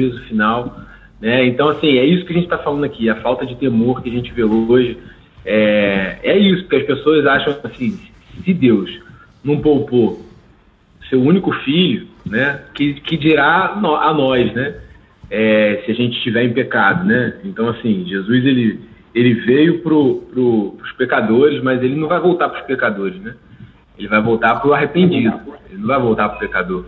juízo final. Né? Então, assim, é isso que a gente está falando aqui, a falta de temor que a gente vê hoje. É, é isso, porque as pessoas acham assim, se Deus não poupou seu único filho, né, que, que dirá a nós, né, é, se a gente estiver em pecado, né? Então, assim, Jesus, ele, ele veio para pro, pecadores, mas ele não vai voltar para os pecadores, né? Ele vai voltar para o arrependido, ele não vai voltar para o pecador.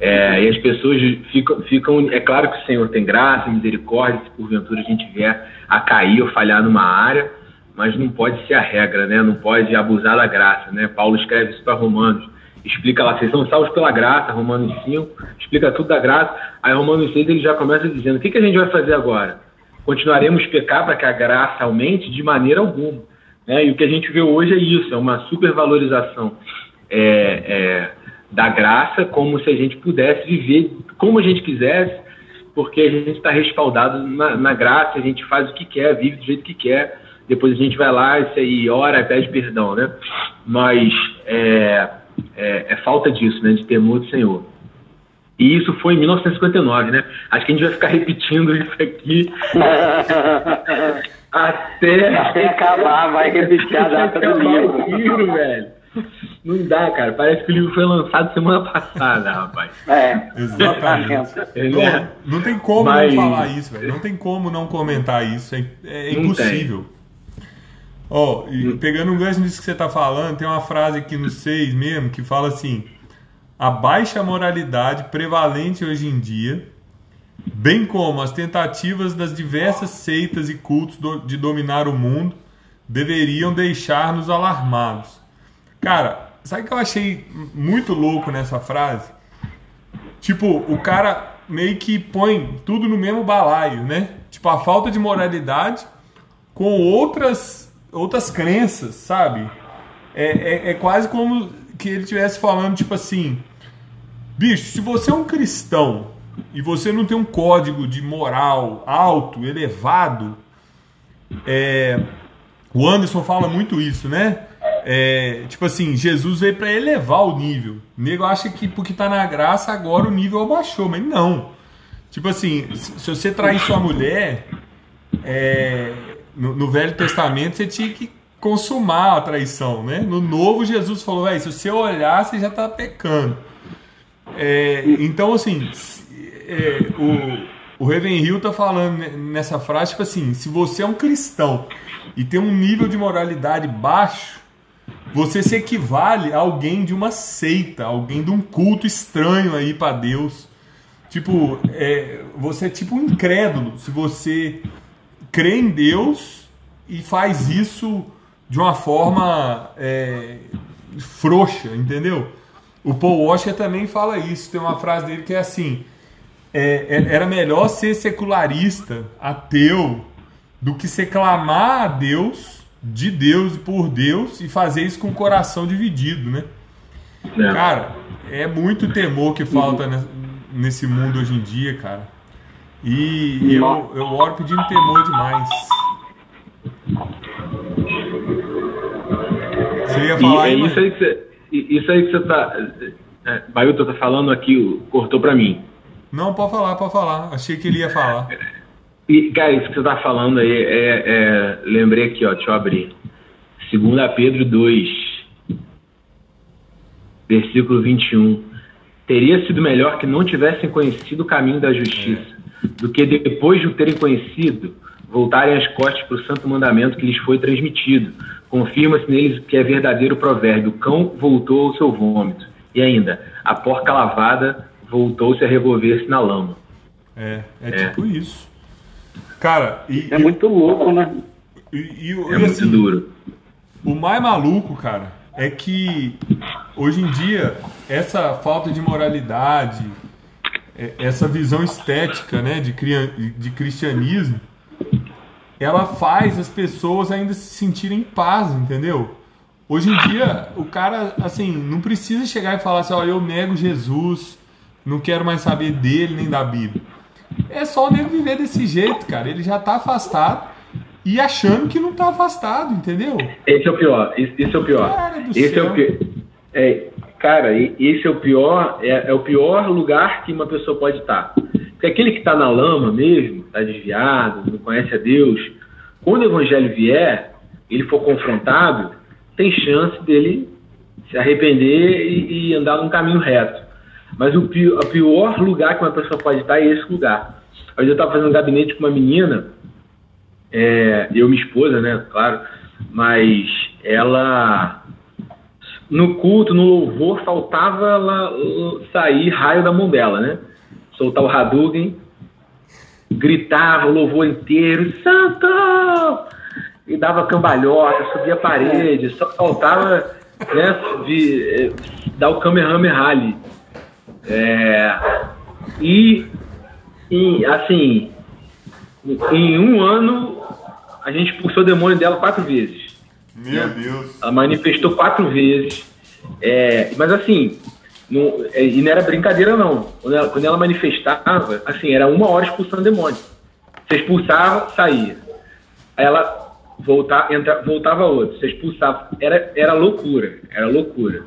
É, e as pessoas ficam, ficam. É claro que o Senhor tem graça, misericórdia, se porventura a gente vier a cair ou falhar numa área, mas não pode ser a regra, né? Não pode abusar da graça, né? Paulo escreve isso para Romanos. Explica lá, vocês são salvos pela graça, Romanos 5, explica tudo da graça. Aí Romanos 6 ele já começa dizendo: o que, que a gente vai fazer agora? Continuaremos pecar para que a graça aumente? De maneira alguma. Né? E o que a gente vê hoje é isso, é uma supervalorização. É, é, da graça, como se a gente pudesse viver como a gente quisesse, porque a gente está respaldado na, na, graça, a gente faz o que quer, vive do jeito que quer, depois a gente vai lá e ora e pede perdão, né? Mas é, é, é, falta disso, né? De temor do Senhor. E isso foi em 1959, né? Acho que a gente vai ficar repetindo isso aqui até... até acabar, vai repetir a data do livro. velho. Não dá, cara. Parece que o livro foi lançado semana passada, rapaz. É, exatamente. não, não tem como Mas... não falar isso, velho. Não tem como não comentar isso. É, é impossível. Ó, oh, pegando um gancho nisso que você tá falando, tem uma frase aqui no 6 mesmo que fala assim: a baixa moralidade prevalente hoje em dia, bem como as tentativas das diversas seitas e cultos de dominar o mundo, deveriam deixar-nos alarmados Cara, sabe o que eu achei muito louco nessa frase? Tipo, o cara meio que põe tudo no mesmo balaio, né? Tipo, a falta de moralidade com outras, outras crenças, sabe? É, é, é quase como que ele estivesse falando, tipo assim: bicho, se você é um cristão e você não tem um código de moral alto, elevado, é, o Anderson fala muito isso, né? É, tipo assim, Jesus veio para elevar o nível. O nego acha que porque tá na graça agora o nível abaixou, mas não. Tipo assim, se você trair sua mulher, é, no, no, Velho Testamento você tinha que consumar a traição, né? No Novo Jesus falou, se você olhar você já tá pecando. É, então assim, é, o, o Hill tá falando nessa frase, tipo assim, se você é um cristão e tem um nível de moralidade baixo, você se equivale a alguém de uma seita, alguém de um culto estranho aí para Deus. Tipo, é, você é tipo um incrédulo se você crê em Deus e faz isso de uma forma é, frouxa, entendeu? O Paul Washer também fala isso. Tem uma frase dele que é assim: é, é era melhor ser secularista, ateu, do que se clamar a Deus de Deus e por Deus e fazer isso com o coração dividido, né? É. Cara, é muito temor que falta nesse mundo hoje em dia, cara. E eu, eu oro pedindo temor demais. Você ia falar e, aí, é isso aí que você, isso aí que você tá. É, Bailton tá falando aqui, cortou pra mim. Não, pode falar, pode falar. Achei que ele ia falar. E, cara, isso que você está falando aí, é, é, lembrei aqui, ó, deixa eu abrir. 2 Pedro 2, versículo 21. Teria sido melhor que não tivessem conhecido o caminho da justiça, do que depois de o terem conhecido, voltarem as costas para o santo mandamento que lhes foi transmitido. Confirma-se neles que é verdadeiro provérbio: o cão voltou ao seu vômito. E ainda, a porca lavada voltou-se a revolver-se na lama. É, é, é, tipo isso. Cara, e, é muito louco, né? E, e, é muito assim, duro. O mais maluco, cara, é que hoje em dia essa falta de moralidade, é, essa visão estética, né, de, de cristianismo, ela faz as pessoas ainda se sentirem em paz, entendeu? Hoje em dia, o cara, assim, não precisa chegar e falar assim, ó, eu nego Jesus, não quero mais saber dele nem da Bíblia. É só o nego viver desse jeito, cara. Ele já tá afastado e achando que não tá afastado, entendeu? Esse é o pior. Esse é o pior. Cara esse céu. é o pior. É, cara, esse é o pior. É, é, o pior lugar que uma pessoa pode estar. Porque aquele que está na lama mesmo, está desviado, não conhece a Deus, quando o evangelho vier, ele for confrontado, tem chance dele se arrepender e, e andar num caminho reto. Mas o pior, o pior lugar que uma pessoa pode estar é esse lugar. Vezes eu estava fazendo um gabinete com uma menina, é, eu minha esposa, né, claro, mas ela no culto, no louvor, faltava ela sair raio da mão dela, né? Soltar o Hadouken, gritava o louvor inteiro, Santo! E dava cambalhota, subia a parede, só faltava né, de, eh, dar o Kamehameha ali. É, e, e, assim, em um ano, a gente expulsou o demônio dela quatro vezes. Meu Deus. Ela manifestou quatro vezes. É, mas assim, não, é, e não era brincadeira não. Quando ela, quando ela, manifestava, assim, era uma hora expulsando demônio. Você expulsava, saía. Aí ela voltava, entra, voltava outro. Você expulsava. Era, era loucura. Era loucura.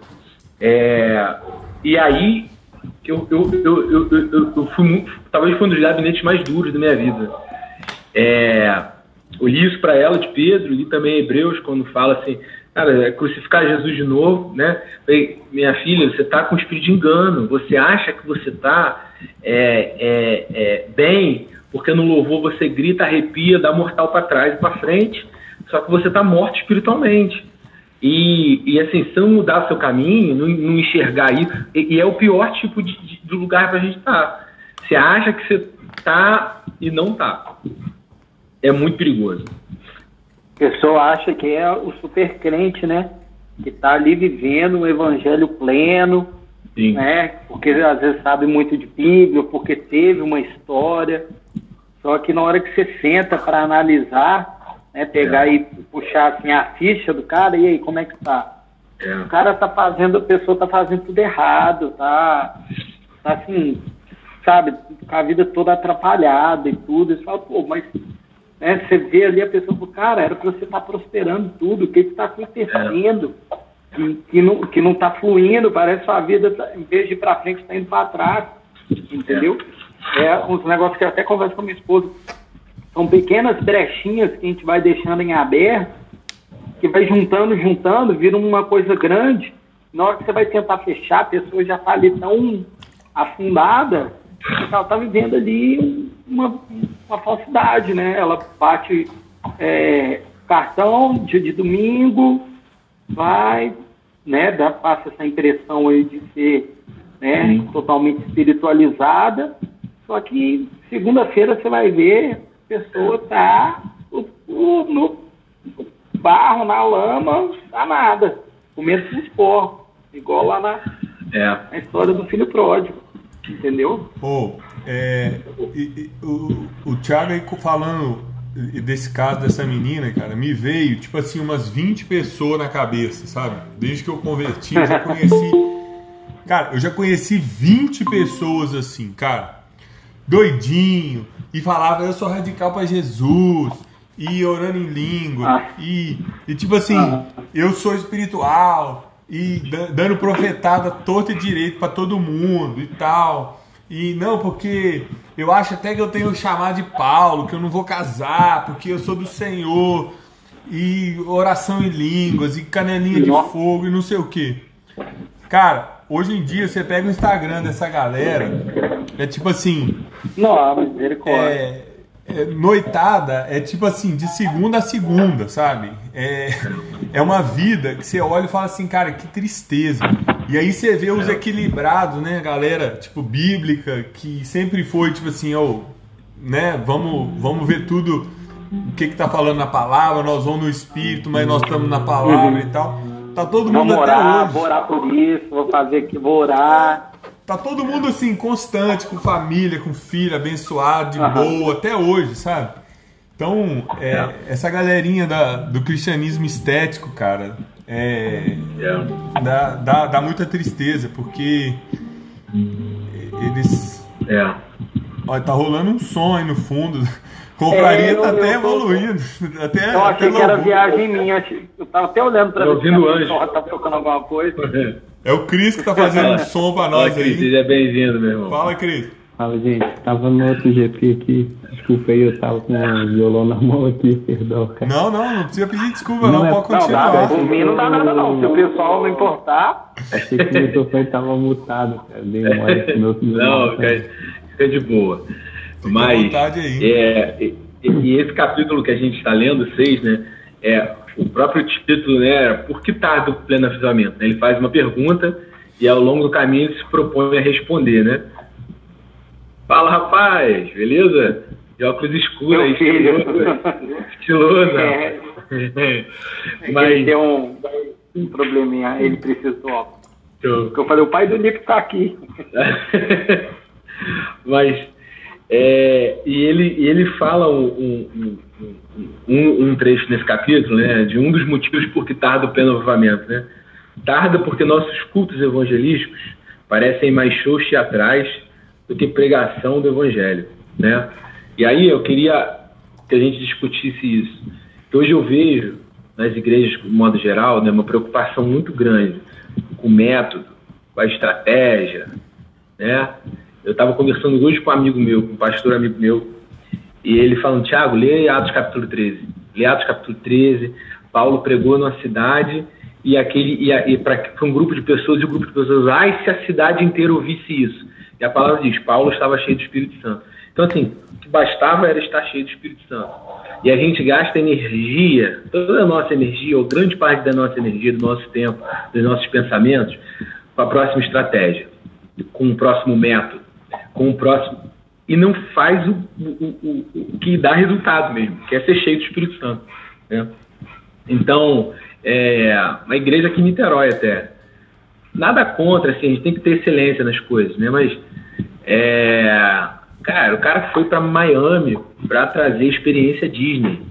É, e aí eu, eu, eu, eu, eu, fui muito, talvez foi um dos gabinetes mais duros da minha vida. É, eu li isso para ela de Pedro, li também Hebreus, quando fala assim, cara, é crucificar Jesus de novo, né? Minha filha, você está com espírito de engano, você acha que você está é, é, é, bem, porque no louvor você grita, arrepia, dá mortal para trás e para frente, só que você está morto espiritualmente. E, e assim, se não mudar seu caminho, não, não enxergar isso, e, e, é o pior tipo de, de, de lugar para a gente estar. Tá. Você acha que você está e não está é muito perigoso. A pessoa acha que é o super crente, né? Que está ali vivendo o evangelho pleno, Sim. né? Porque às vezes sabe muito de Bíblia, porque teve uma história. Só que na hora que você senta para analisar, né, pegar é. e puxar assim, a ficha do cara, e aí, como é que tá? É. O cara tá fazendo, a pessoa tá fazendo tudo errado, tá, tá assim, sabe, com a vida toda atrapalhada e tudo. E você fala, pô, mas né? Você vê ali a pessoa, cara, era para você estar tá prosperando tudo, o que está acontecendo? É. Que, que, não, que não está fluindo, parece que sua vida, tá, em vez de ir para frente, está indo para trás. Entendeu? É. é uns negócios que eu até converso com a minha esposa. São pequenas brechinhas que a gente vai deixando em aberto, que vai juntando, juntando, vira uma coisa grande. Na hora que você vai tentar fechar, a pessoa já está ali tão afundada, que ela está vivendo ali uma, uma falsidade, né? Ela bate é, cartão dia de domingo, vai, né? Dá, passa essa impressão aí de ser né, totalmente espiritualizada, só que segunda-feira você vai ver pessoa tá no, barro, na lama, nada, comendo com os porcos, igual lá na, é. na história do filho pródigo, entendeu? Oh, é, e, e, o, o Thiago aí falando desse caso dessa menina, cara, me veio, tipo assim, umas 20 pessoas na cabeça, sabe? Desde que eu converti, eu já conheci. Cara, eu já conheci 20 pessoas assim, cara, doidinho, e falava, eu sou radical para Jesus, e orando em língua, ah. e, e tipo assim, ah. eu sou espiritual, e dando profetada torta e direito para todo mundo e tal. E não, porque eu acho até que eu tenho chamado de Paulo, que eu não vou casar, porque eu sou do Senhor. E oração em línguas, e canelinha de fogo, e não sei o que. Cara, hoje em dia você pega o Instagram dessa galera, é tipo assim. Não, misericórdia. É, é, noitada é tipo assim, de segunda a segunda, sabe? É, é uma vida que você olha e fala assim, cara, que tristeza. E aí você vê os equilibrados, né, galera, tipo, bíblica, que sempre foi, tipo assim, ó, né, vamos, vamos ver tudo, o que que tá falando na palavra, nós vamos no espírito, mas nós estamos na palavra uhum. e tal. Tá todo mundo vamos orar, hoje. Vou orar por isso, vou fazer aqui, vou orar. Tá todo mundo assim, constante, com família, com filho, abençoado, de uhum. boa, até hoje, sabe? Então, é, é. essa galerinha da, do cristianismo estético, cara, é, é. Dá, dá, dá muita tristeza, porque eles. É. Olha, tá rolando um som aí no fundo. Compraria é, tá até evoluindo. Até, eu achei até que era viagem minha. Eu tava até olhando pra ver se o anjo. tá tocando alguma coisa. É o Cris que tá fazendo um som pra nós Fala, aí. Cris, seja bem-vindo, meu irmão. Fala, Cris. Fala, gente. Tava no outro GP aqui. Desculpa aí, eu tava com o violão na mão aqui, perdão, cara. Não, não, não precisa pedir desculpa, não, não é... pode continuar. Não, dá, por mim não dá nada, não. Se o pessoal não importar. Achei que o microfone tava mutado, cara. Dei mole com meu Não, cara, fica de boa. Fica Mas, aí. É, e, e, esse capítulo que a gente está lendo, 6, né? É, o próprio título, né? Por que tarde o pleno avisamento? Ele faz uma pergunta e ao longo do caminho ele se propõe a responder, né? Fala, rapaz, beleza? De óculos escuros aí, estiloso. estiloso. É. Mas... Ele tem um, um probleminha, ele precisa do óculos. Porque eu falei, o pai do Nico tá aqui. Mas, é, e ele, ele fala um, um, um, um, trecho nesse capítulo, né, de um dos motivos por que tarda o pleno avivamento, né? Tarda porque nossos cultos evangelísticos parecem mais shows teatrais do que pregação do evangelho, né? E aí eu queria que a gente discutisse isso. Que hoje eu vejo nas igrejas, de modo geral, né, uma preocupação muito grande com o método, com a estratégia, né? Eu estava conversando hoje com um amigo meu, um pastor amigo meu, e ele falando, Tiago, lê Atos capítulo 13. Lê Atos capítulo 13, Paulo pregou numa cidade e aquele e, e para um grupo de pessoas e o grupo de pessoas, ai, se a cidade inteira ouvisse isso. E a palavra diz: Paulo estava cheio do Espírito Santo. Então, assim, o que bastava era estar cheio do Espírito Santo. E a gente gasta energia, toda a nossa energia, ou grande parte da nossa energia, do nosso tempo, dos nossos pensamentos, com a próxima estratégia, com o próximo método, com o próximo. E não faz o, o, o, o que dá resultado mesmo, que é ser cheio do Espírito Santo. Né? Então, é, uma igreja aqui em Niterói até, nada contra, assim, a gente tem que ter excelência nas coisas, né? Mas, é, cara, o cara foi para Miami para trazer experiência Disney.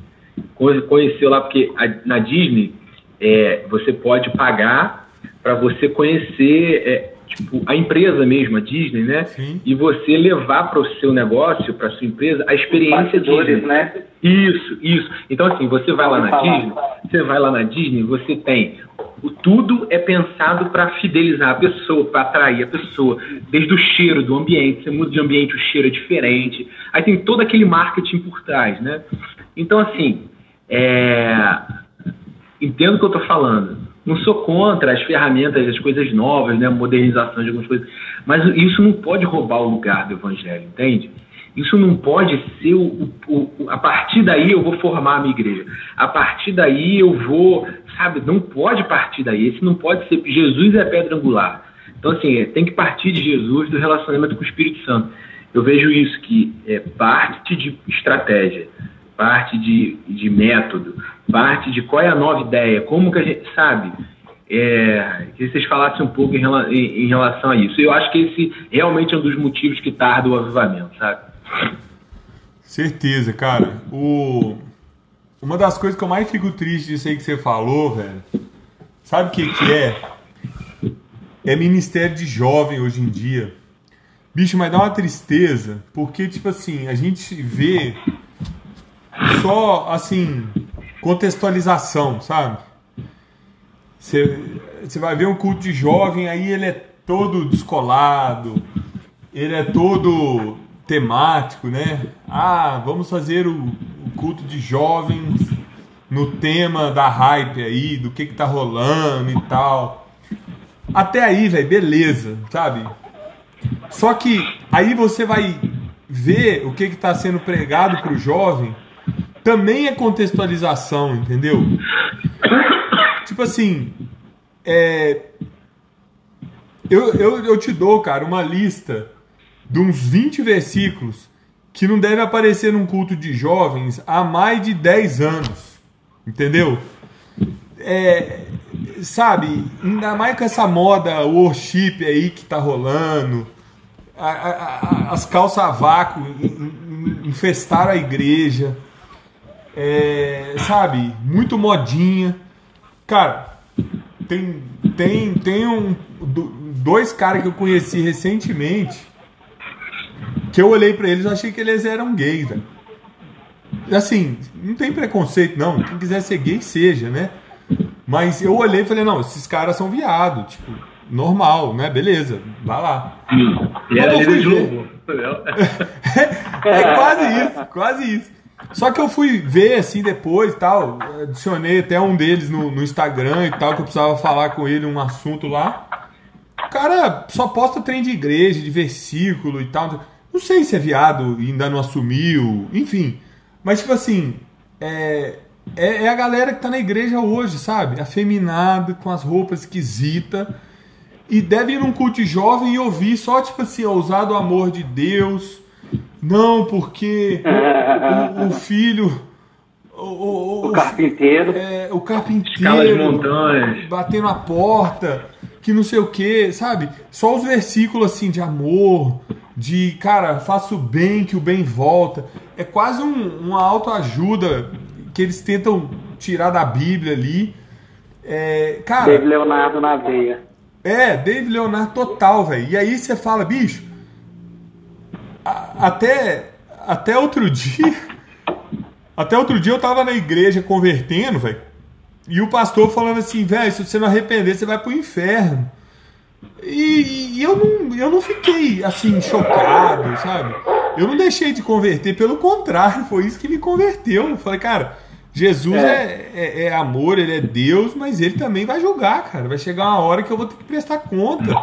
Conheceu lá, porque a, na Disney é, você pode pagar para você conhecer é, tipo, a empresa mesmo, a Disney, né? Sim. E você levar para o seu negócio, para sua empresa, a experiência Disney. né? Isso, isso. Então, assim, você vai lá na Disney, você vai lá na Disney, você tem o tudo é pensado para fidelizar a pessoa, para atrair a pessoa, desde o cheiro do ambiente, você muda de ambiente, o cheiro é diferente. Aí tem todo aquele marketing por trás, né? Então, assim, é... entendo o que eu estou falando. Não sou contra as ferramentas, as coisas novas, né? Modernização de algumas coisas. Mas isso não pode roubar o lugar do evangelho, entende? Isso não pode ser o, o, o, A partir daí eu vou formar a minha igreja. A partir daí eu vou. Sabe? Não pode partir daí. Esse não pode ser. Jesus é a pedra angular. Então, assim, é, tem que partir de Jesus, do relacionamento com o Espírito Santo. Eu vejo isso, que é parte de estratégia, parte de, de método, parte de qual é a nova ideia, como que a gente sabe. É, que vocês falassem um pouco em, em, em, relação a isso. Eu acho que esse realmente é um dos motivos que tarda o avivamento, sabe? Certeza, cara. O... Uma das coisas que eu mais fico triste disso aí que você falou, velho, sabe o que, que é? É ministério de jovem hoje em dia. Bicho, mas dá uma tristeza, porque, tipo assim, a gente vê só, assim, contextualização, sabe? Você, vai ver um culto de jovem, aí ele é todo descolado, ele é todo temático, né? Ah, vamos fazer o, o culto de jovens no tema da hype aí, do que que tá rolando e tal. Até aí, velho, beleza, sabe? Só que aí você vai ver o que que tá sendo pregado pro jovem também é contextualização, entendeu? Tipo assim, é, eu, eu, eu te dou, cara, uma lista de uns 20 versículos que não deve aparecer num culto de jovens há mais de 10 anos. Entendeu? É, sabe, ainda mais com essa moda worship aí que tá rolando, a, a, a, as calças a vácuo infestaram a igreja é, sabe, muito modinha. Cara, tem, tem, tem um, dois caras que eu conheci recentemente que eu olhei para eles e achei que eles eram gays, velho. Assim, não tem preconceito, não. Quem quiser ser gay, seja, né? Mas eu olhei e falei, não, esses caras são viados, tipo, normal, né? Beleza, vai lá. E era líder de louvor. é, é quase isso, quase isso. Só que eu fui ver assim depois tal, adicionei até um deles no, no Instagram e tal, que eu precisava falar com ele um assunto lá. O cara só posta trem de igreja, de versículo e tal. Não sei se é viado e ainda não assumiu, enfim. Mas, tipo assim, é, é, é, a galera que tá na igreja hoje, sabe? Afeminada, com as roupas esquisitas. E deve ir num culto jovem e ouvir só, tipo assim, usar do amor de Deus. Não, porque o, o filho. O, o, o carpinteiro. É, o carpinteiro. montanhas. Batendo a porta, que não sei o que, sabe? Só os versículos assim de amor, de cara, faça o bem que o bem volta. É quase um, uma autoajuda que eles tentam tirar da Bíblia ali. É, cara, David Leonardo na veia. É, David Leonardo total, velho. E aí você fala, bicho, até, até outro dia. Até outro dia eu tava na igreja convertendo, velho. E o pastor falando assim, velho, se você não arrepender, você vai pro inferno. E, e, eu, não, eu não fiquei assim, chocado, sabe? Eu não deixei de converter, pelo contrário, foi isso que me converteu. Eu falei, cara, Jesus é. É, é, é. amor, ele é Deus, mas ele também vai julgar, cara. Vai chegar uma hora que eu vou ter que prestar conta.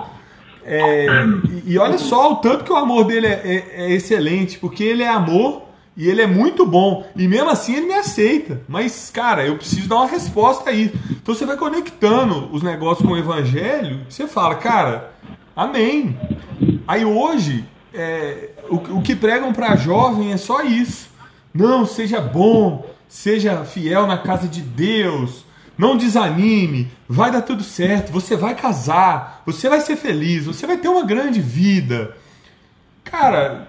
É, e, e, olha só o tanto que o amor dele é, é, é excelente, porque ele é amor e ele é muito bom. E mesmo assim ele me aceita. Mas, cara, eu preciso dar uma resposta aí. Então você vai conectando os negócios com o evangelho, você fala, cara, amém. Aí hoje, é, o, o que pregam para jovem é só isso. Não, seja bom, seja fiel na casa de Deus, não desanime, vai dar tudo certo, você vai casar, você vai ser feliz, você vai ter uma grande vida. Cara,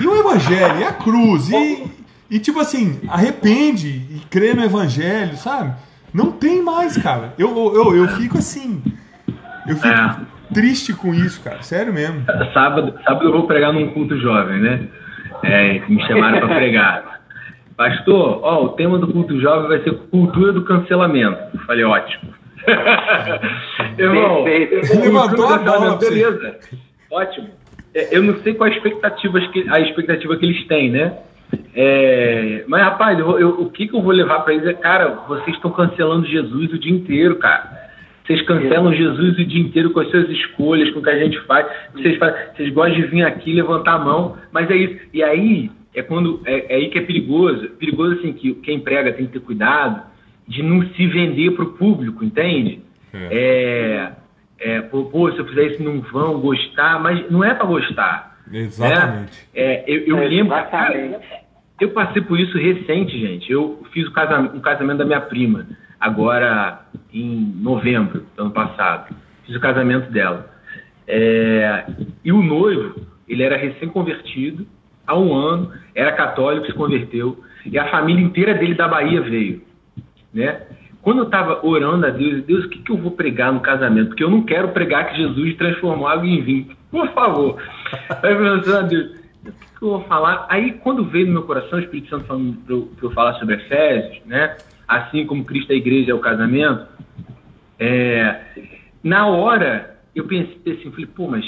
e o evangelho, e a cruz, e, e tipo assim, arrepende e crê no evangelho, sabe? Não tem mais, cara. Eu, eu, eu fico assim. Eu fico é. triste com isso, cara. Sério mesmo. Sábado, sábado eu vou pregar num culto jovem, né? É, me chamaram para pregar. Pastor, ó, o tema do culto jovem vai ser cultura do cancelamento. Eu falei, ótimo. irmão, levantou a bola, beleza. Ótimo. É, eu não sei qual a expectativa que, a expectativa que eles têm, né? É, mas, rapaz, eu, eu, o que, que eu vou levar para eles é, cara, vocês estão cancelando Jesus o dia inteiro, cara. Vocês cancelam Jesus o dia inteiro com as suas escolhas, com o que a gente faz. Vocês, fazem, vocês gostam de vir aqui levantar a mão, mas é isso. E aí é quando é, é aí que é perigoso. Perigoso assim que quem prega tem que ter cuidado de não se vender para o público, entende? É. é é, pô, pô, se eu fizer isso não vão gostar, mas não é para gostar. Exatamente. Né? É, eu, eu lembro, cara, eu passei por isso recente, gente. Eu fiz o casamento, um casamento da minha prima, agora em novembro do ano passado. Fiz o casamento dela. É, e o noivo, ele era recém-convertido, há um ano, era católico, se converteu, e a família inteira dele da Bahia veio. Né? Quando eu estava orando a Deus, Deus, o que, que eu vou pregar no casamento? Porque eu não quero pregar que Jesus transformou água em vinho. Por favor. Aí eu pensando, Deus, o que, que eu vou falar? Aí quando veio no meu coração o Espírito Santo falando para eu, eu, falar sobre Efésios, né? Assim como Cristo é a igreja é o casamento, é, na hora eu pensei assim, falei, pô, mas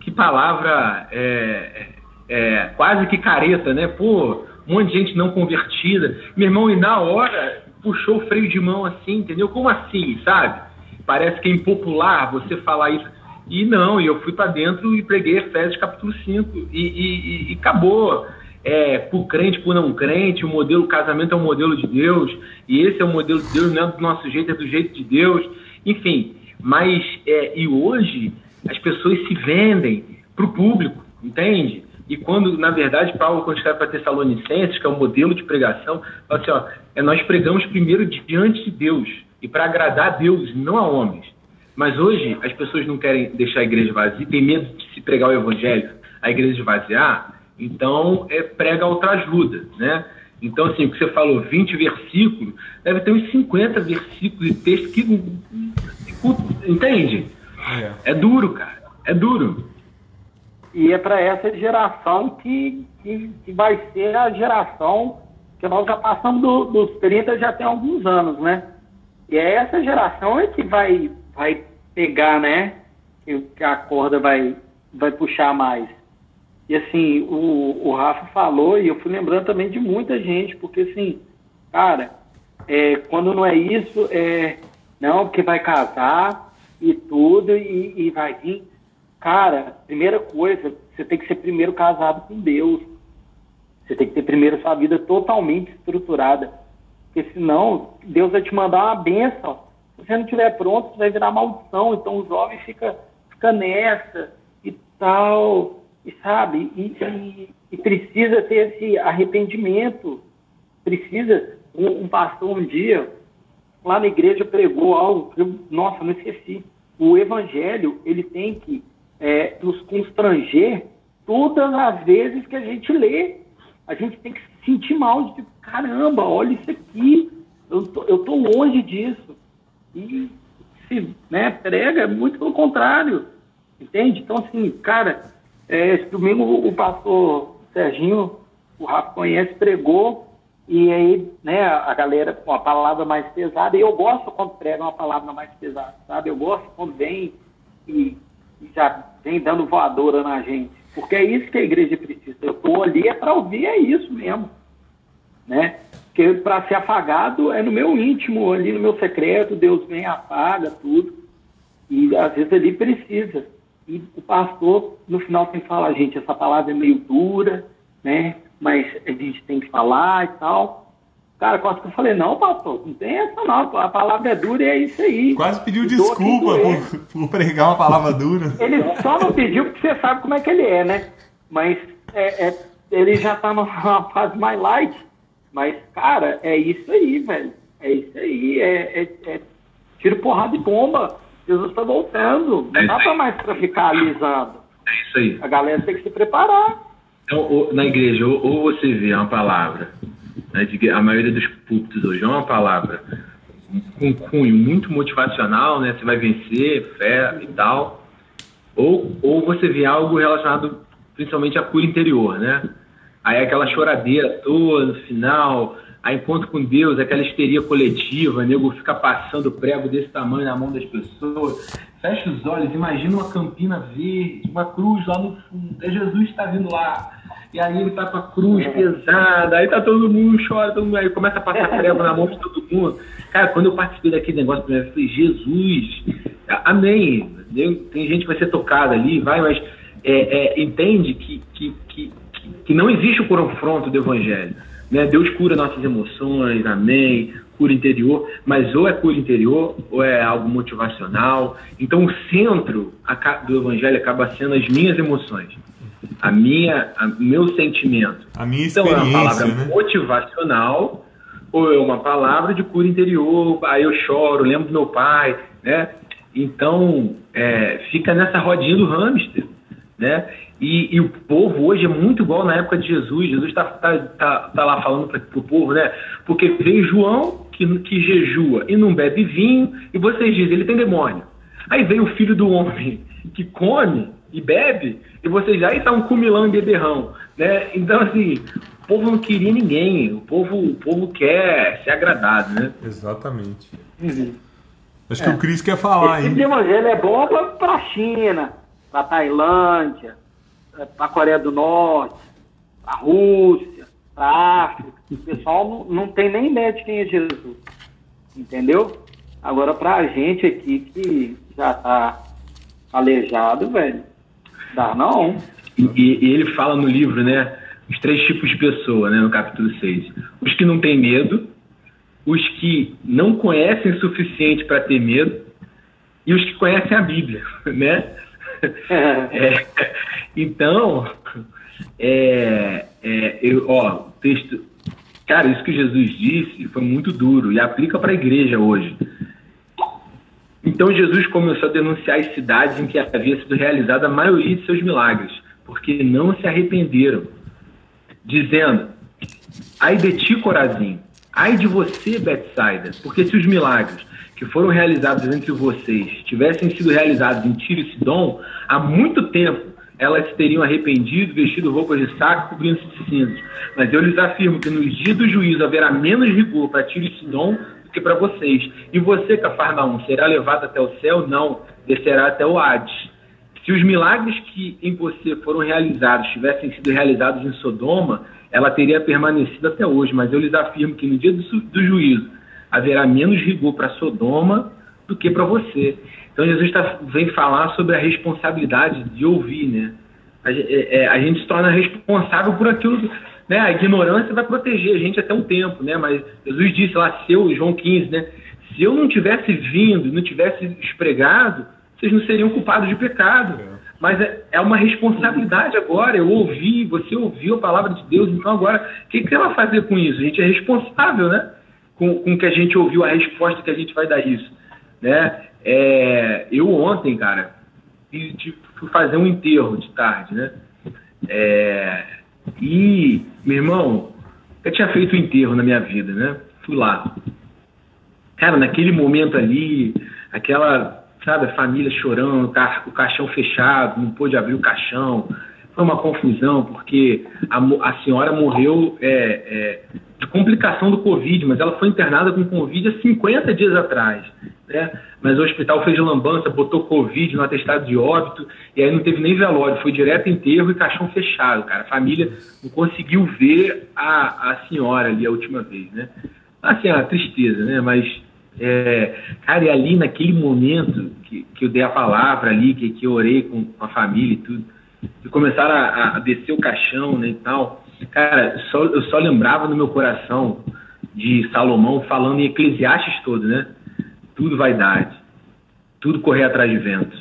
que palavra é, é, quase que careta, né? Pô, um monte de gente não convertida. Meu irmão, e na hora puxou o freio de mão assim, entendeu? Como assim, sabe? Parece que é impopular você falar isso. E não, e eu fui para dentro e preguei Efésios capítulo 5 e, e, e acabou. É, por crente, por não crente, o modelo casamento é o modelo de Deus, e esse é o modelo de Deus, não é do nosso jeito, é do jeito de Deus, enfim. Mas, é, e hoje, as pessoas se vendem para o público, entende? E quando, na verdade, Paulo, quando escreve para Tessalonicenses, que é um modelo de pregação, fala assim: ó, é, nós pregamos primeiro diante de Deus e para agradar a Deus, não a homens. Mas hoje as pessoas não querem deixar a igreja vazia, tem medo de se pregar o evangelho, a igreja esvaziar, então é, prega outra ajuda, né? Então, assim, o que você falou, 20 versículos, deve ter uns 50 versículos e textos que. Entende? É. é duro, cara. É duro. E é para essa geração que, que, que, vai ser a geração que nós já passamos do, dos 30 já tem alguns anos, né? E é essa geração é que vai, vai pegar, né? Que, a corda vai, vai puxar mais. E assim, o, o Rafa falou, e eu fui lembrando também de muita gente, porque assim, cara, é, quando não é isso, é não, porque vai casar e tudo, e, e vai vir. Cara, primeira coisa, você tem que ser primeiro casado com Deus. Você tem que ter primeiro sua vida totalmente estruturada. Porque senão, Deus vai te mandar uma benção. Se você não estiver pronto, você vai virar maldição. Então o jovem fica, fica nessa e tal. E sabe? E, e, e precisa ter esse arrependimento. Precisa. Um, um, pastor um dia, lá na igreja, pregou algo que eu, nossa, não esqueci. O evangelho, ele tem que é, nos constranger todas as vezes que a gente lê. A gente tem que se sentir mal de tipo, caramba, olha isso aqui, eu tô, eu tô longe disso. E se né, prega, muito pelo contrário. Entende? Então, assim, cara, é, esse domingo o pastor Serginho, o Rafa conhece, pregou, e aí, né, a galera com a palavra mais pesada, e eu gosto quando prega uma palavra mais pesada, sabe? Eu gosto quando vem e, e já vem dando voadora na gente. Porque é isso que a igreja precisa. Eu estou ali é para ouvir, é isso mesmo. Né? Porque para ser afagado é no meu íntimo, ali no meu secreto, Deus vem, apaga tudo. E às vezes ali precisa. E o pastor, no final, tem que falar, gente, essa palavra é meio dura, né? Mas a gente tem que falar e tal. Cara, quase que eu falei, não, pastor, não tem essa não, a palavra é dura e é isso aí. Quase pediu desculpa por, por, pregar uma palavra dura. Ele só não pediu porque você sabe como é que ele é, né? Mas é, é, ele já tá numa fase mais light. Mas, cara, é isso aí, velho. É isso aí. É, é, é tiro porrada e bomba. Jesus está voltando. Não é dá pra mais pra ficar alisando. É isso aí. A galera tem que se preparar. Então, ou, na igreja, ou, ou você vê uma palavra né, a maioria dos púlpitos hoje é uma palavra com cunho muito motivacional, né? Você vai vencer, fé e tal. Ou, ou você vê algo relacionado principalmente à cura interior, né? Aí aquela choradeira toda no final, a encontro com Deus, aquela histeria coletiva, nego fica passando prego desse tamanho na mão das pessoas. Fecha os olhos, imagina uma campina verde, uma cruz lá no fundo, é Jesus está vindo lá. E aí ele tá com a cruz pesada, aí tá todo mundo chora, todo mundo, aí começa a passar prego na mão de todo mundo. Cara, quando eu participei daquele negócio, eu falei, Jesus, amém. Tem gente que vai ser tocada ali, vai, mas é, é, entende que, que, que, que não existe o confronto do evangelho. Né? Deus cura nossas emoções, amém, cura interior, mas ou é cura interior ou é algo motivacional. Então o centro do evangelho acaba sendo as minhas emoções a minha, a, meu sentimento. A minha experiência, então, é uma palavra né? motivacional ou é uma palavra de cura interior, aí eu choro, lembro do meu pai, né? Então, é, fica nessa rodinha do hamster, né? E, e, o povo hoje é muito igual na época de Jesus. Jesus está tá, tá, tá lá falando para o povo, né? Porque veio João, que, que jejua e não bebe vinho, e vocês dizem, ele tem demônio. Aí veio o filho do homem, que come e bebe, e vocês já estão com Milão e beberrão, né? Então, assim, o povo não queria ninguém, o povo, o povo quer ser agradado, né? Exatamente. Uhum. Acho é. que o Cris quer falar, Esse hein? Esse evangelho é bom para a China, para Tailândia, para a Coreia do Norte, para a Rússia, para a África. O pessoal não, não tem nem ideia de quem é Jesus, entendeu? Agora, para a gente aqui que já está aleijado, velho, Dá não. E, e, ele fala no livro, né? Os três tipos de pessoa, né? No capítulo 6. Os que não têm medo, os que não conhecem o suficiente para ter medo e os que conhecem a Bíblia, né? É, então, é, é, eu, ó, texto, cara, isso que Jesus disse foi muito duro e aplica para a igreja hoje. Então Jesus começou a denunciar as cidades em que havia sido realizada a maioria de seus milagres, porque não se arrependeram, dizendo: Ai de ti, Corazim, ai de você, Betsaida, porque se os milagres que foram realizados entre vocês tivessem sido realizados em Tiro e Sidom, há muito tempo elas teriam arrependido, vestido roupas de saco, cobrindo-se de cinzas. Mas eu lhes afirmo que nos dias do juízo haverá menos rigor para Tiro e Sidom que para vocês. E você, Cafarnaum, será levado até o céu? Não, descerá até o Hades. Se os milagres que em você foram realizados tivessem sido realizados em Sodoma, ela teria permanecido até hoje. Mas eu lhes afirmo que no dia do, do juízo haverá menos rigor para Sodoma do que para você. Então Jesus tá, vem falar sobre a responsabilidade de ouvir, né? A, é, é, a gente se torna responsável por aquilo, né? A ignorância vai proteger a gente até um tempo, né? Mas Jesus disse lá, seu João 15, né? Se eu não tivesse vindo, não tivesse espregado, vocês não seriam culpados de pecado. É. Mas é, é uma responsabilidade agora. Eu ouvi, você ouviu a palavra de Deus, então agora, o que, que ela vai fazer com isso? A gente é responsável, né? Com, com o que a gente ouviu, a resposta que a gente vai dar isso. Né? É, eu ontem, cara, fui fazer um enterro de tarde, né? É, e, meu irmão, eu tinha feito um enterro na minha vida, né? Fui lá. Cara, naquele momento ali, aquela sabe, a família chorando, o caixão fechado, não pôde abrir o caixão. Foi uma confusão, porque a, a senhora morreu é, é, de complicação do Covid, mas ela foi internada com Covid há 50 dias atrás. Né? Mas o hospital fez lambança, botou Covid no atestado de óbito, e aí não teve nem velório, foi direto enterro e caixão fechado, cara. A família não conseguiu ver a, a senhora ali a última vez, né? Assim, a tristeza, né? Mas é, cara, e ali naquele momento que, que eu dei a palavra ali, que, que eu orei com, a família e tudo, começaram a, a descer o caixão né, e tal, cara, só, eu só lembrava no meu coração de Salomão falando em Eclesiastes todo, né? Tudo vaidade, tudo correr atrás de vento,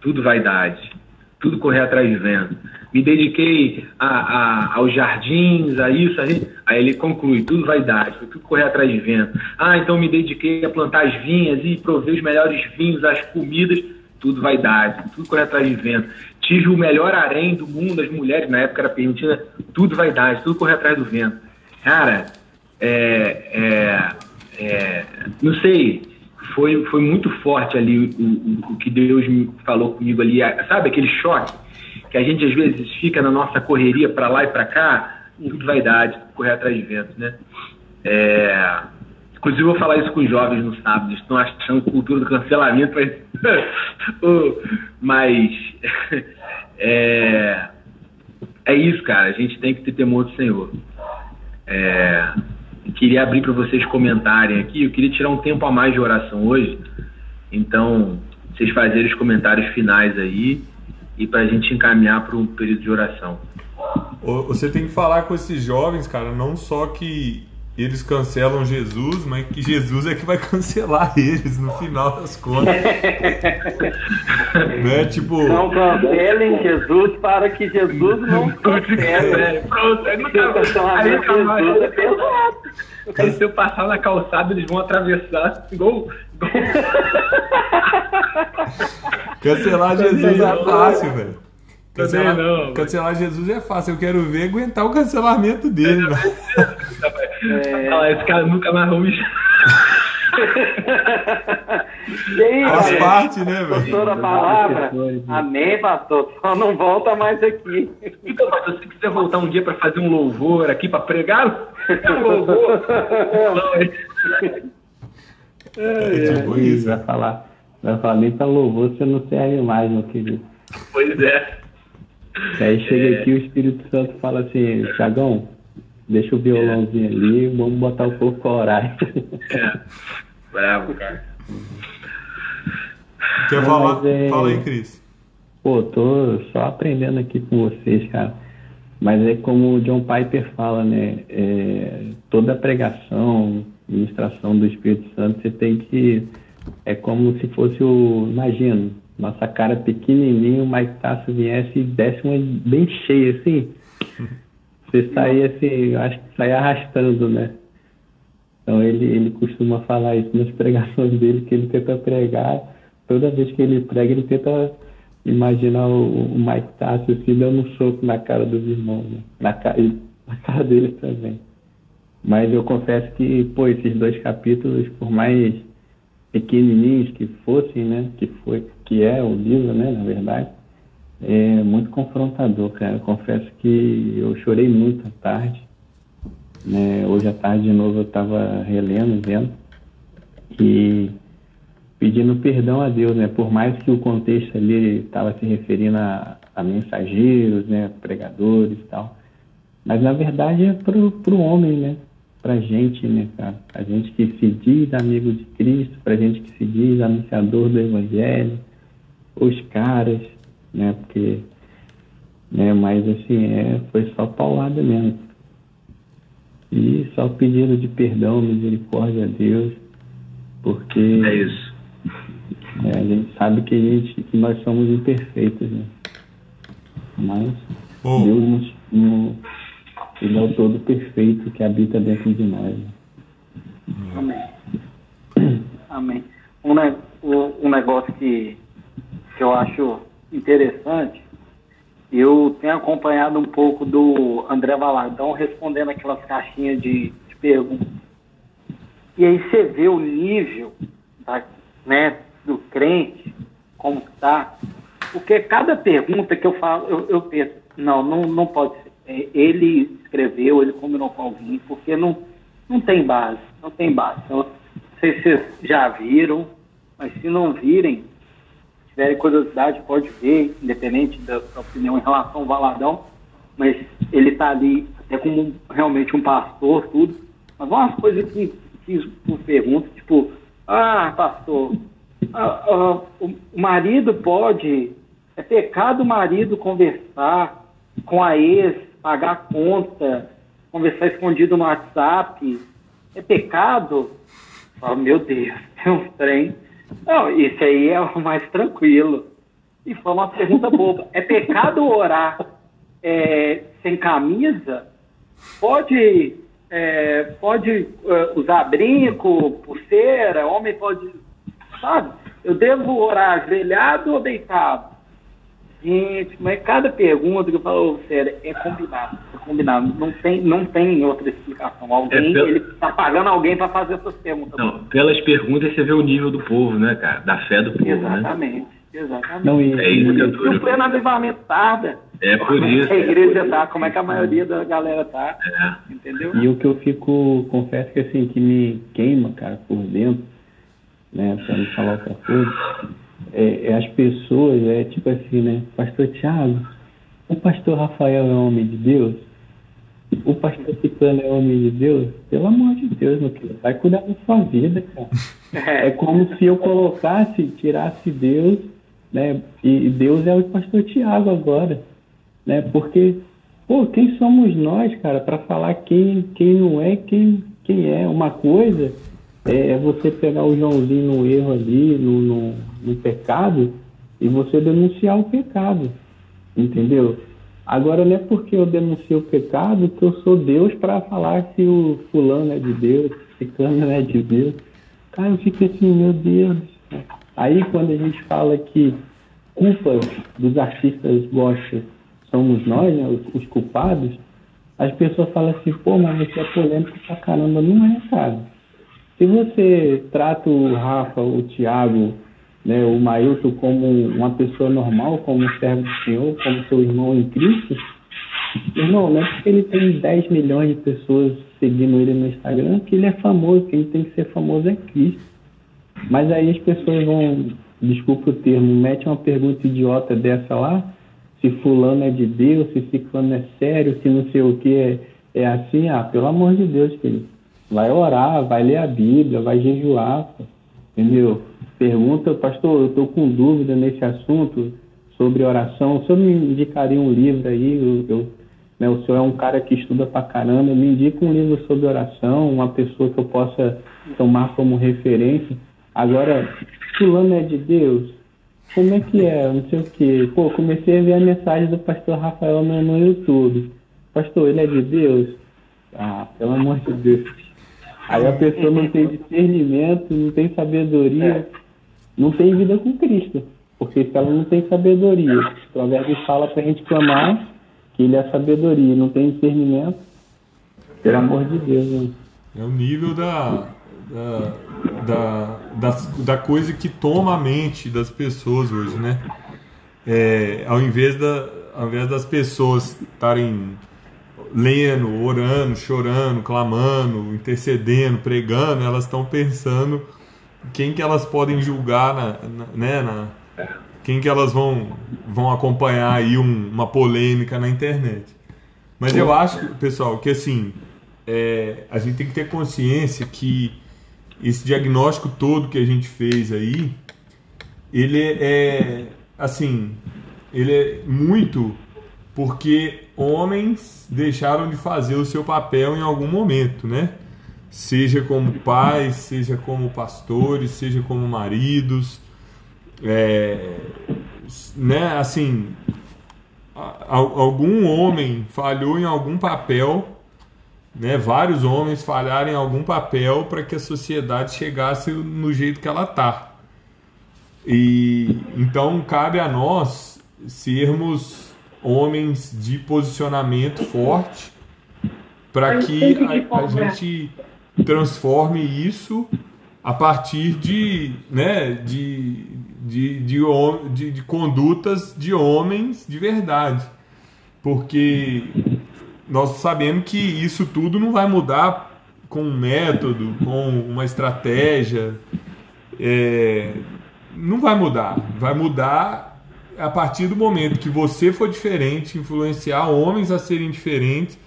tudo vaidade, tudo correr atrás de vento. Me dediquei a, a, aos jardins, a isso, a aí ele conclui, tudo vaidade, tudo correr atrás de vento. Ah, então me dediquei a plantar as vinhas e prover os melhores vinhos, as comidas, tudo vaidade, tudo correr atrás de vento. Tive o melhor harém do mundo, as mulheres na época era permitida, tudo vaidade, tudo correr atrás do vento. Cara, é, é, é, não sei, foi, foi muito forte ali o, o, o que Deus falou comigo ali, sabe aquele choque? que a gente às vezes fica na nossa correria para lá e para cá, tudo vaidade, correr atrás de vento, né? É... Inclusive, eu vou falar isso com os jovens no sábado, eles estão achando cultura do cancelamento, mas, mas é... é isso, cara, a gente tem que ter temor do Senhor. É... Queria abrir para vocês comentarem aqui, eu queria tirar um tempo a mais de oração hoje, então, vocês fazerem os comentários finais aí e para a gente encaminhar para um período de oração. Você tem que falar com esses jovens, cara, não só que eles cancelam Jesus, mas que Jesus é que vai cancelar eles no final das contas. né? Tipo. Não cancelem Jesus para que Jesus não cancele. É, pronto, aí, Jesus é pesado. Aí se eu passar na calçada, eles vão atravessar igual. Cancelar Jesus é fácil, velho. Cancelar, não, cancelar Jesus é fácil. Eu quero ver aguentar o cancelamento dele. É... Esse cara nunca mais vai Faz parte, né, velho? Gostou da palavra? Amém, pastor. Só não volta mais aqui. Então, pastor, se quiser voltar um dia para fazer um louvor aqui para pregar, é um louvor. é, é, tipo isso. Vai falar, vai falar nem para louvor, você não serve mais, meu querido. Pois é. Aí chega é. aqui o Espírito Santo fala assim, Chagão, deixa o violãozinho ali, vamos botar o povo pra orar. É. Bravo, cara. Quer Não, falar? É... Fala aí, Cris. Pô, tô só aprendendo aqui com vocês, cara. Mas é como o John Piper fala, né? É, toda pregação, ministração do Espírito Santo, você tem que. É como se fosse o. Imagina, nossa cara pequenininho, Mike Tasso viesse e desse uma bem cheia, assim. Você saía assim, eu acho que saía arrastando, né? Então ele, ele costuma falar isso nas pregações dele, que ele tenta pregar, toda vez que ele prega, ele tenta imaginar o, o Mike Tyson assim, dando um soco na cara dos irmãos, né? na, cara, na cara deles também. Mas eu confesso que, pô, esses dois capítulos, por mais pequenininhos que fossem, né, que foi, que é o livro, né, na verdade, é muito confrontador, cara. Confesso que eu chorei muito à tarde, né? Hoje à tarde de novo eu estava relendo, vendo. E pedindo perdão a Deus, né? Por mais que o contexto ali estava se referindo a, a, mensageiros, né? Pregadores e tal. Mas na verdade é pro, pro homem, né? Pra gente, né, cara? A gente que se diz amigo de Cristo, pra gente que se diz anunciador do Evangelho, os caras, né? Porque, né? Mas assim, é, foi só paulada mesmo. E só pedido de perdão, misericórdia a Deus, porque é isso. É, a gente sabe que, a gente, que nós somos imperfeitos, né? Mas oh. Deus nos, no, ele é o todo perfeito que habita dentro de nós. Amém. Amém. Um, um negócio que, que eu acho interessante eu tenho acompanhado um pouco do André Valadão respondendo aquelas caixinhas de, de perguntas. E aí você vê o nível da, né, do crente, como está. Porque cada pergunta que eu falo, eu, eu penso, não, não, não pode ser. É, ele escreveu, ele combinou com alguém, porque não, não tem base, não tem base. Então, não sei se vocês já viram, mas se não virem, tiverem curiosidade, pode ver, independente da, da opinião em relação ao Valadão, mas ele está ali até como realmente um pastor, tudo. Mas umas coisas que fiz por pergunta, tipo, ah, pastor, ah, ah, o marido pode, é pecado o marido conversar com a ex, pagar conta, conversar escondido no WhatsApp, é pecado? Oh, meu Deus, é um trem não, isso aí é o mais tranquilo. E foi uma pergunta boba. É pecado orar é, sem camisa? Pode, é, pode uh, usar brinco, pulseira? Homem pode. Sabe? Eu devo orar ajoelhado ou deitado? Gente, mas cada pergunta que eu falo, sério, é combinado. É combinado. Não tem, não tem outra explicação. Alguém, é pelo... ele tá pagando alguém para fazer essas perguntas. Não, pelas perguntas você vê o nível do povo, né, cara? Da fé do povo? Exatamente. Né? Exatamente. Não, e, é isso que eu tô... E o pleno avivamento tarda. É por como isso. É a igreja é tá, como é que a maioria da galera tá. É. Entendeu? E o que eu fico, confesso que assim, que me queima, cara, por dentro, né, pra não falar outra coisa é, é, as pessoas, é tipo assim, né? Pastor Tiago, o pastor Rafael é homem de Deus? O pastor Ciclano é homem de Deus? Pelo amor de Deus, meu querido, vai cuidar da sua vida, cara. É como se eu colocasse, tirasse Deus, né? E Deus é o pastor Tiago agora, né? Porque, pô, quem somos nós, cara, para falar quem, quem não é, quem, quem é? Uma coisa é, é você pegar o Joãozinho no erro ali, no, no, no pecado, e você denunciar o pecado. Entendeu? Agora não é porque eu denuncio o pecado que eu sou Deus para falar se o fulano é de Deus, se cano é de Deus. Cara, eu fico assim, meu Deus. Aí quando a gente fala que culpa dos artistas gospel somos nós, né, os, os culpados, as pessoas falam assim, pô, mas você é polêmico pra caramba. Não é, cara. Se você trata o Rafa, o Tiago, né, o Mailton como uma pessoa normal, como servo do Senhor, como seu irmão em Cristo, irmão, não é porque ele tem 10 milhões de pessoas seguindo ele no Instagram que ele é famoso, quem tem que ser famoso é Cristo. Mas aí as pessoas vão, desculpa o termo, mete uma pergunta idiota dessa lá, se fulano é de Deus, se ciclano é sério, se não sei o que é, é assim, ah, pelo amor de Deus, querido. Vai orar, vai ler a Bíblia, vai jejuar, entendeu? Pergunta, pastor, eu estou com dúvida nesse assunto sobre oração. O senhor me indicaria um livro aí? Eu, eu né, o senhor é um cara que estuda pra caramba. Me indica um livro sobre oração, uma pessoa que eu possa tomar como referência. Agora, fulano é de Deus? Como é que é? Não sei o quê. Pô, comecei a ver a mensagem do pastor Rafael no, no YouTube. Pastor, ele é de Deus? Ah, pelo amor de Deus. Aí a pessoa não tem discernimento, não tem sabedoria, é. não tem vida com Cristo. Porque se ela não tem sabedoria, o provérbio fala para a gente clamar que ele é sabedoria, não tem discernimento, pelo amor de Deus. Né? É o nível da, da, da, da, da, coisa que toma a mente das pessoas hoje, né? É, ao, invés da, ao invés das pessoas estarem lendo, orando, chorando, clamando, intercedendo, pregando, elas estão pensando quem que elas podem julgar, na, na né, na, quem que elas vão, vão acompanhar aí um, uma polêmica na internet. Mas eu acho, pessoal, que assim, é, a gente tem que ter consciência que esse diagnóstico todo que a gente fez aí, ele é, assim, ele é muito porque homens deixaram de fazer o seu papel em algum momento, né? Seja como pais, seja como pastores, seja como maridos, é, né? Assim, algum homem falhou em algum papel, né? Vários homens falharam em algum papel para que a sociedade chegasse no jeito que ela está. E então cabe a nós sermos homens de posicionamento forte para que a, a, gente transforme isso a partir de, né, de, de, de, de, de condutas de homens de verdade. Porque nós sabemos que isso tudo não vai mudar com um método, com uma estratégia. É, não vai mudar. Vai mudar a partir do momento que você for diferente, influenciar homens a serem diferentes,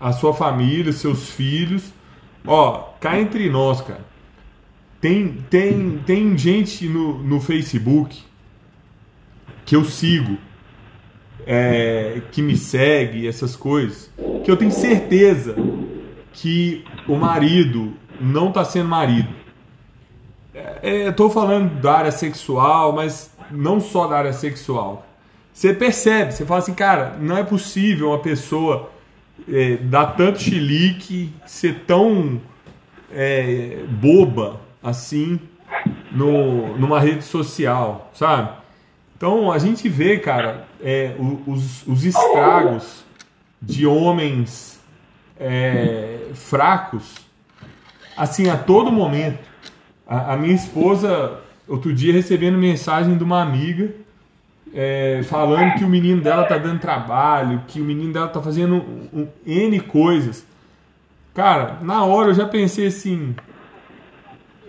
a sua família, seus filhos. Ó, cá entre nós, cara. Tem, tem, tem gente no, no Facebook que eu sigo, é, que me segue, essas coisas, que eu tenho certeza que o marido não está sendo marido. É, Estou falando da área sexual, mas não só da área sexual. Você percebe, você fala assim, cara, não é possível uma pessoa é, dar tanto chilique, ser tão é, boba assim no, numa rede social, sabe? Então a gente vê, cara, é, os, os estragos de homens é, fracos, assim, a todo momento. A, a minha esposa outro dia recebendo mensagem de uma amiga é, falando que o menino dela tá dando trabalho, que o menino dela tá fazendo um, um, N coisas. Cara, na hora eu já pensei assim: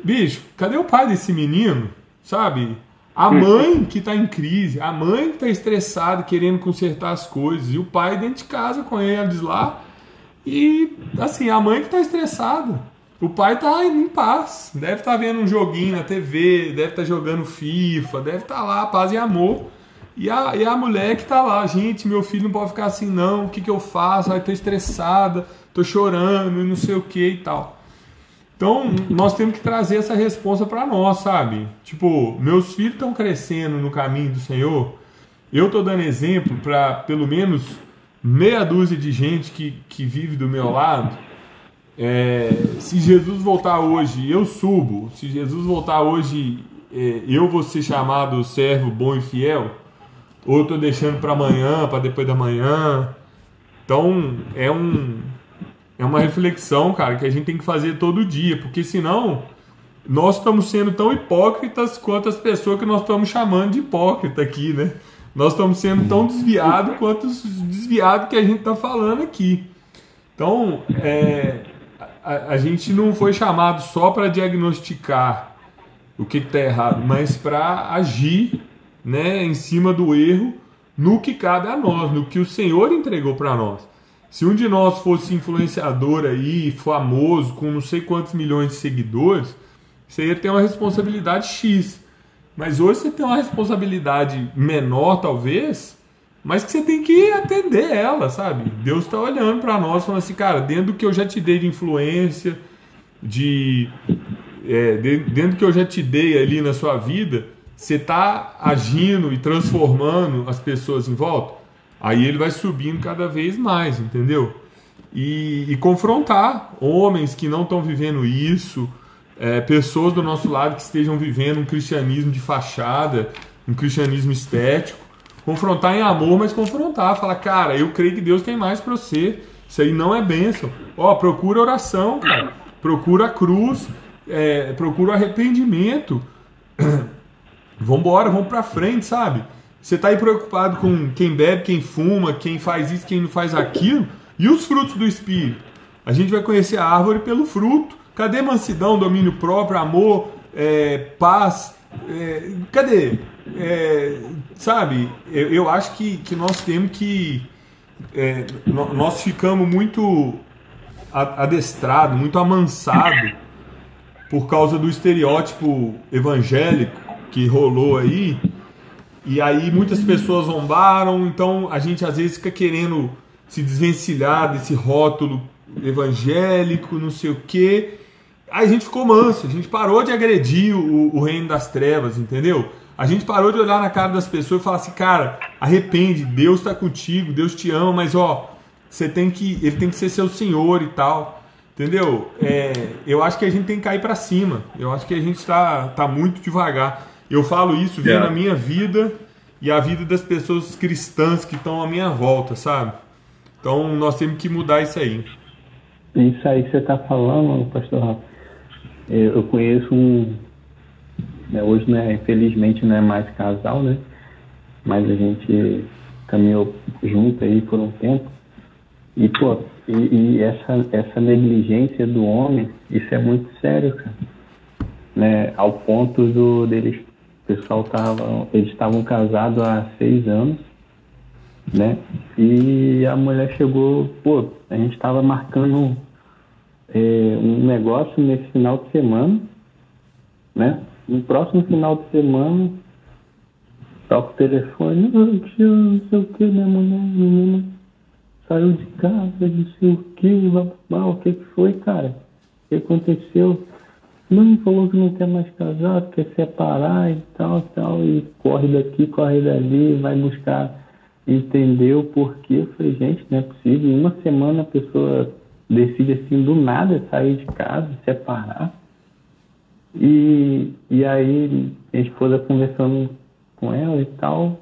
bicho, cadê o pai desse menino? Sabe? A mãe que tá em crise, a mãe que tá estressada, querendo consertar as coisas, e o pai dentro de casa com eles lá. E assim, a mãe que tá estressada. O pai tá em paz, deve estar tá vendo um joguinho na TV, deve estar tá jogando FIFA, deve estar tá lá, paz e amor. E a, e a mulher que tá lá, gente, meu filho não pode ficar assim não, o que, que eu faço? Ai, tô estressada, tô chorando e não sei o que e tal. Então, nós temos que trazer essa resposta para nós, sabe? Tipo, meus filhos estão crescendo no caminho do Senhor. Eu tô dando exemplo para pelo menos meia dúzia de gente que, que vive do meu lado é, se Jesus voltar hoje, eu subo. Se Jesus voltar hoje, é, eu vou ser chamado servo bom e fiel. Ou eu estou deixando para amanhã, para depois da manhã. Então é um é uma reflexão, cara, que a gente tem que fazer todo dia, porque senão nós estamos sendo tão hipócritas quanto as pessoas que nós estamos chamando de hipócrita aqui, né? Nós estamos sendo tão desviados quanto os desviados que a gente está falando aqui. Então, é, a, a gente não foi chamado só para diagnosticar o que está errado, mas para agir né, em cima do erro no que cabe a nós, no que o Senhor entregou para nós. Se um de nós fosse influenciador aí, famoso, com não sei quantos milhões de seguidores, você ia ter uma responsabilidade X. Mas hoje você tem uma responsabilidade menor, talvez, mas que você tem que atender ela, sabe? Deus está olhando para nós, falando assim, cara, dentro do que eu já te dei de influência, de, é, dentro do que eu já te dei ali na sua vida, você está agindo e transformando as pessoas em volta. Aí ele vai subindo cada vez mais, entendeu? E, e confrontar homens que não estão vivendo isso, é, pessoas do nosso lado que estejam vivendo um cristianismo de fachada, um cristianismo estético confrontar em amor, mas confrontar, falar, cara, eu creio que Deus tem mais para você. Isso aí não é bênção. Ó, procura oração, cara. Procura a cruz, é, procura o arrependimento. Vambora, vamos pra frente, sabe? Você tá aí preocupado com quem bebe, quem fuma, quem faz isso, quem não faz aquilo. E os frutos do Espírito? A gente vai conhecer a árvore pelo fruto. Cadê mansidão, domínio próprio, amor, é, paz. É, cadê? É, sabe, eu, eu, acho que, que nós temos que. É, nós ficamos muito adestrado, muito amansado por causa do estereótipo evangélico que rolou aí. E aí muitas pessoas zombaram, então a gente às vezes fica querendo se desvencilhar desse rótulo evangélico, não sei o quê. Aí a gente ficou manso, a gente parou de agredir o, o reino das trevas, entendeu? A gente parou de olhar na cara das pessoas e falar assim, cara, arrepende, Deus está contigo, Deus te ama, mas ó, você tem que, ele tem que ser seu senhor e tal, entendeu? É, eu acho que a gente tem que cair para cima. Eu acho que a gente está tá muito devagar. Eu falo isso vendo é. a minha vida e a vida das pessoas cristãs que estão à minha volta, sabe? Então nós temos que mudar isso aí. Isso aí que você está falando, pastor Rafa. Eu conheço um. Né, hoje, né, infelizmente, não é mais casal, né? Mas a gente caminhou junto aí por um tempo. E, pô, e, e, essa, essa negligência do homem, isso é muito sério, cara. Né? Ao ponto do deles, o pessoal tava, eles estavam casados há seis anos, né? E a mulher chegou, pô, a gente estava marcando é, um negócio nesse final de semana, né? No próximo final de semana, toca o telefone, não sei o que, minha mulher, menina saiu de casa, não sei o que, o que foi, cara? O que aconteceu? Não, falou que não quer mais casar, quer separar e tal, tal, e corre daqui, corre dali, vai buscar entender o porquê. Eu falei, gente, não é possível. Em uma semana a pessoa decide assim do nada sair de casa, separar. E, e aí a esposa conversando com ela e tal,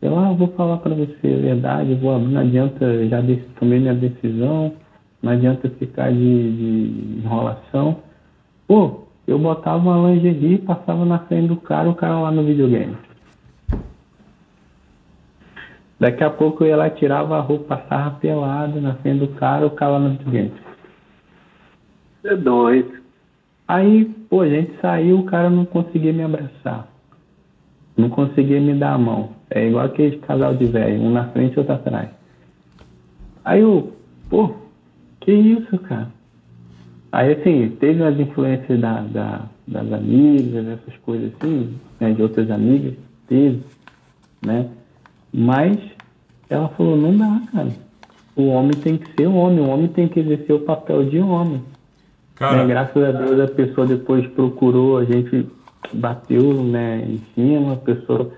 eu ah, vou falar para você a verdade, vou abrir, não adianta, já tomei minha decisão, não adianta ficar de, de enrolação. Pô, eu botava uma lingerie, passava na frente do cara, o cara lá no videogame. Daqui a pouco eu ia lá, tirava a roupa, passava pelado na frente do cara, o cara lá no videogame. É doido. Aí, pô, a gente saiu, o cara não conseguia me abraçar. Não conseguia me dar a mão. É igual aquele casal de velho, um na frente e outro atrás. Aí eu, pô, que isso, cara? Aí assim, teve umas influências da, da, das amigas, essas coisas assim, né, de outras amigas, teve, né? Mas ela falou, não dá, cara. O homem tem que ser homem, o homem tem que exercer o papel de homem. Cara... Né? Graças a Deus a pessoa depois procurou, a gente bateu né, em cima, a pessoa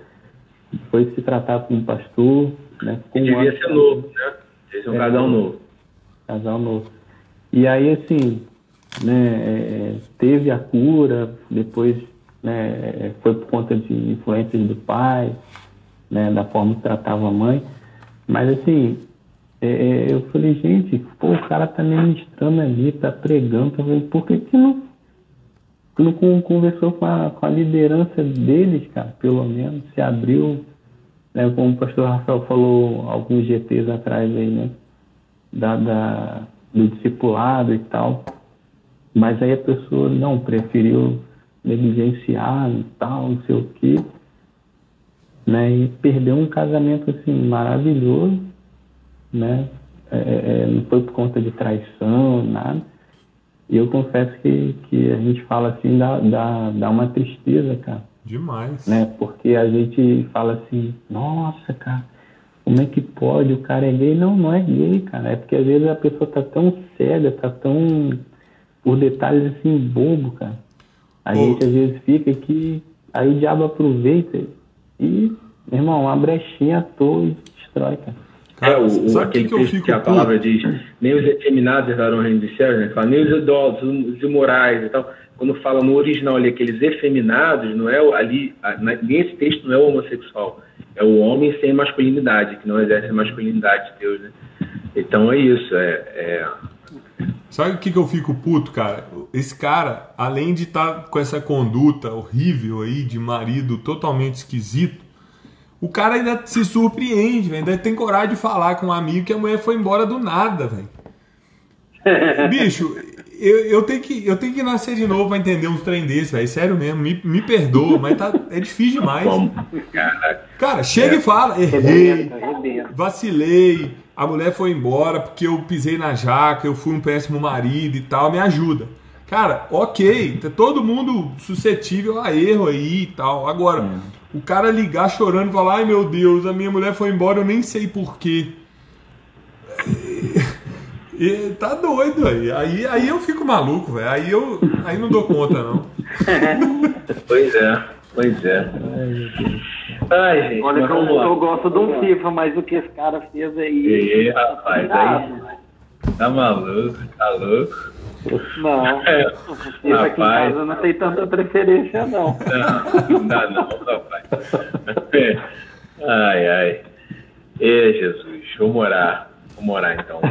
foi se tratar com um pastor. Né, com e devia ser novo, né? Esse é um é, casal novo. Casal novo. E aí, assim, né, é, teve a cura, depois né, foi por conta de influências do pai, né, da forma que tratava a mãe. Mas, assim, é, é eu falei, gente, pô, o cara tá ministrando ali, tá pregando, tá falando, por que, que não não conversou com a, com a liderança deles, cara, pelo menos, se abriu, né, como o pastor Rafael falou alguns GTs atrás aí, né, da, da, do discipulado e tal, mas aí a pessoa não, preferiu negligenciar e tal, não sei o quê, né, e perdeu um casamento, assim, maravilhoso, né, é, é, é não foi por conta de traição, nada, e eu confesso que, que a gente fala assim, dá, dá, dá uma tristeza, cara. Demais. Né? Porque a gente fala assim, nossa, cara, como é que pode? O cara é gay? Não, não é gay, cara. É porque às vezes a pessoa tá tão cega, tá tão por detalhes assim, bobo, cara. A gente às vezes fica aqui, aí o diabo aproveita e, meu irmão, uma brechinha à toa e destrói, cara. É, o, o aquele que, texto que a palavra diz, nem os efeminados herdarão o reino dos céus, né? Fala, nem os idosos, os imorais e tal. Quando fala no original ali, aqueles efeminados, não é ali, nesse texto não é o homossexual, é o homem sem masculinidade, que não exerce a masculinidade de Deus, né? Então é isso, é... é... Sabe o que, que eu fico puto, cara? Esse cara, além de estar tá com essa conduta horrível aí de marido totalmente esquisito, o cara ainda se surpreende, véio, ainda tem coragem de falar com um amigo que a mulher foi embora do nada, velho. Bicho, eu, eu, tenho que, eu tenho que nascer de novo pra entender uns trem desses, velho. Sério mesmo, me, me perdoa, mas tá, é difícil demais. Cara, chega é. e fala, errei, vacilei, a mulher foi embora porque eu pisei na jaca, eu fui um péssimo marido e tal, me ajuda. Cara, ok, tá todo mundo suscetível a erro aí e tal. Agora, é. O cara ligar chorando e falar, ai meu Deus, a minha mulher foi embora, eu nem sei porquê. E tá doido aí. aí. Aí eu fico maluco, velho. Aí eu aí não dou conta, não. pois é, pois é. Ai, gente, Olha que eu, eu, gosto de um FIFA, mas o que esse cara fez aí. E, rapaz, aí. Tá maluco, tá louco. Não, é, FIFA aqui em casa não tem tanta preferência, não. Não, não dá não, rapaz. Ai, ai. Ê, Jesus, vou morar. Vou morar então.